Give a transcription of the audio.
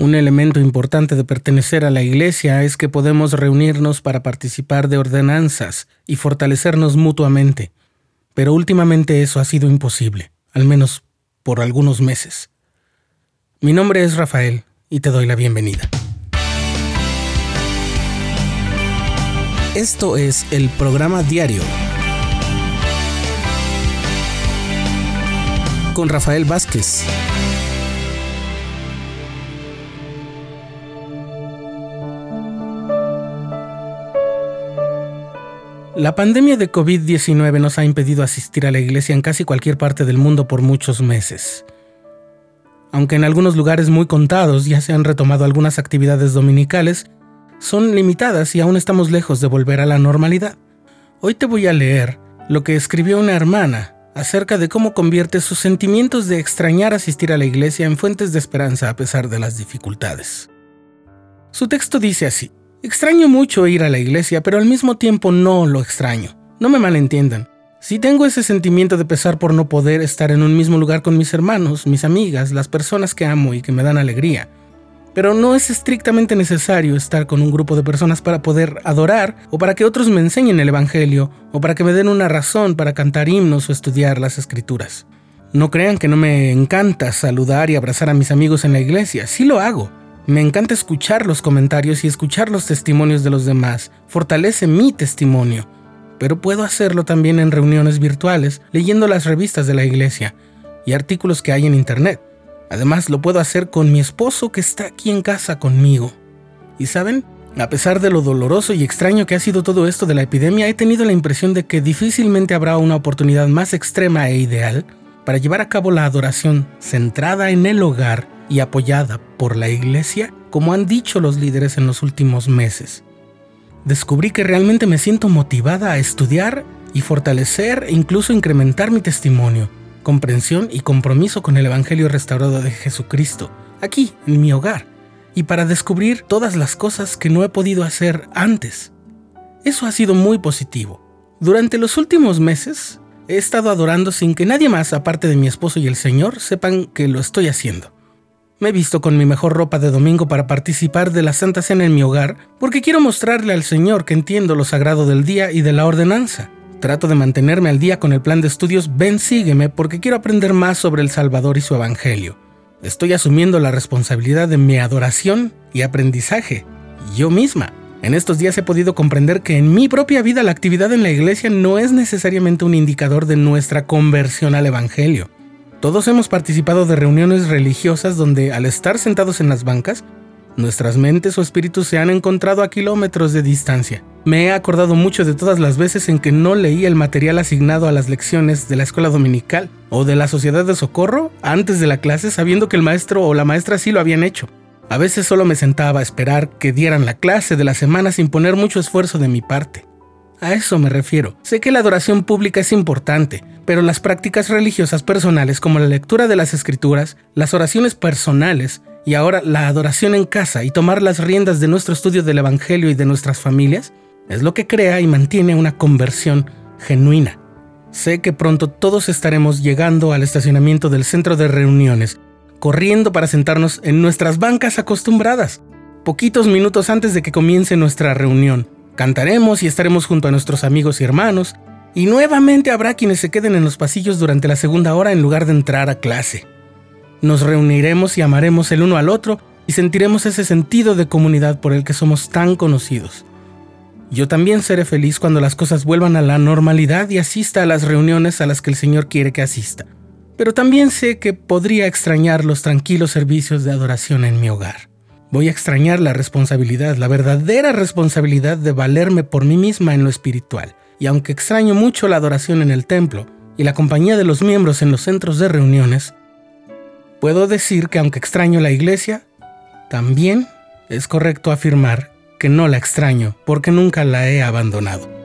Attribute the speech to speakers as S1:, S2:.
S1: Un elemento importante de pertenecer a la Iglesia es que podemos reunirnos para participar de ordenanzas y fortalecernos mutuamente, pero últimamente eso ha sido imposible, al menos por algunos meses. Mi nombre es Rafael y te doy la bienvenida. Esto es el programa diario con Rafael Vázquez. La pandemia de COVID-19 nos ha impedido asistir a la iglesia en casi cualquier parte del mundo por muchos meses. Aunque en algunos lugares muy contados ya se han retomado algunas actividades dominicales, son limitadas y aún estamos lejos de volver a la normalidad. Hoy te voy a leer lo que escribió una hermana acerca de cómo convierte sus sentimientos de extrañar asistir a la iglesia en fuentes de esperanza a pesar de las dificultades. Su texto dice así. Extraño mucho ir a la iglesia, pero al mismo tiempo no lo extraño. No me malentiendan. Si tengo ese sentimiento de pesar por no poder estar en un mismo lugar con mis hermanos, mis amigas, las personas que amo y que me dan alegría. Pero no es estrictamente necesario estar con un grupo de personas para poder adorar o para que otros me enseñen el Evangelio o para que me den una razón para cantar himnos o estudiar las escrituras. No crean que no me encanta saludar y abrazar a mis amigos en la iglesia, sí lo hago. Me encanta escuchar los comentarios y escuchar los testimonios de los demás. Fortalece mi testimonio. Pero puedo hacerlo también en reuniones virtuales, leyendo las revistas de la iglesia y artículos que hay en internet. Además, lo puedo hacer con mi esposo que está aquí en casa conmigo. Y saben, a pesar de lo doloroso y extraño que ha sido todo esto de la epidemia, he tenido la impresión de que difícilmente habrá una oportunidad más extrema e ideal para llevar a cabo la adoración centrada en el hogar y apoyada por la Iglesia, como han dicho los líderes en los últimos meses. Descubrí que realmente me siento motivada a estudiar y fortalecer e incluso incrementar mi testimonio, comprensión y compromiso con el Evangelio restaurado de Jesucristo, aquí, en mi hogar, y para descubrir todas las cosas que no he podido hacer antes. Eso ha sido muy positivo. Durante los últimos meses he estado adorando sin que nadie más, aparte de mi esposo y el Señor, sepan que lo estoy haciendo. Me he visto con mi mejor ropa de domingo para participar de la Santa Cena en mi hogar porque quiero mostrarle al Señor que entiendo lo sagrado del día y de la ordenanza. Trato de mantenerme al día con el plan de estudios Ven Sígueme porque quiero aprender más sobre el Salvador y su Evangelio. Estoy asumiendo la responsabilidad de mi adoración y aprendizaje, yo misma. En estos días he podido comprender que en mi propia vida la actividad en la iglesia no es necesariamente un indicador de nuestra conversión al Evangelio. Todos hemos participado de reuniones religiosas donde al estar sentados en las bancas, nuestras mentes o espíritus se han encontrado a kilómetros de distancia. Me he acordado mucho de todas las veces en que no leí el material asignado a las lecciones de la escuela dominical o de la sociedad de socorro antes de la clase sabiendo que el maestro o la maestra sí lo habían hecho. A veces solo me sentaba a esperar que dieran la clase de la semana sin poner mucho esfuerzo de mi parte. A eso me refiero. Sé que la adoración pública es importante, pero las prácticas religiosas personales como la lectura de las escrituras, las oraciones personales y ahora la adoración en casa y tomar las riendas de nuestro estudio del Evangelio y de nuestras familias, es lo que crea y mantiene una conversión genuina. Sé que pronto todos estaremos llegando al estacionamiento del centro de reuniones, corriendo para sentarnos en nuestras bancas acostumbradas, poquitos minutos antes de que comience nuestra reunión Cantaremos y estaremos junto a nuestros amigos y hermanos, y nuevamente habrá quienes se queden en los pasillos durante la segunda hora en lugar de entrar a clase. Nos reuniremos y amaremos el uno al otro y sentiremos ese sentido de comunidad por el que somos tan conocidos. Yo también seré feliz cuando las cosas vuelvan a la normalidad y asista a las reuniones a las que el Señor quiere que asista. Pero también sé que podría extrañar los tranquilos servicios de adoración en mi hogar. Voy a extrañar la responsabilidad, la verdadera responsabilidad de valerme por mí misma en lo espiritual. Y aunque extraño mucho la adoración en el templo y la compañía de los miembros en los centros de reuniones, puedo decir que aunque extraño la iglesia, también es correcto afirmar que no la extraño porque nunca la he abandonado.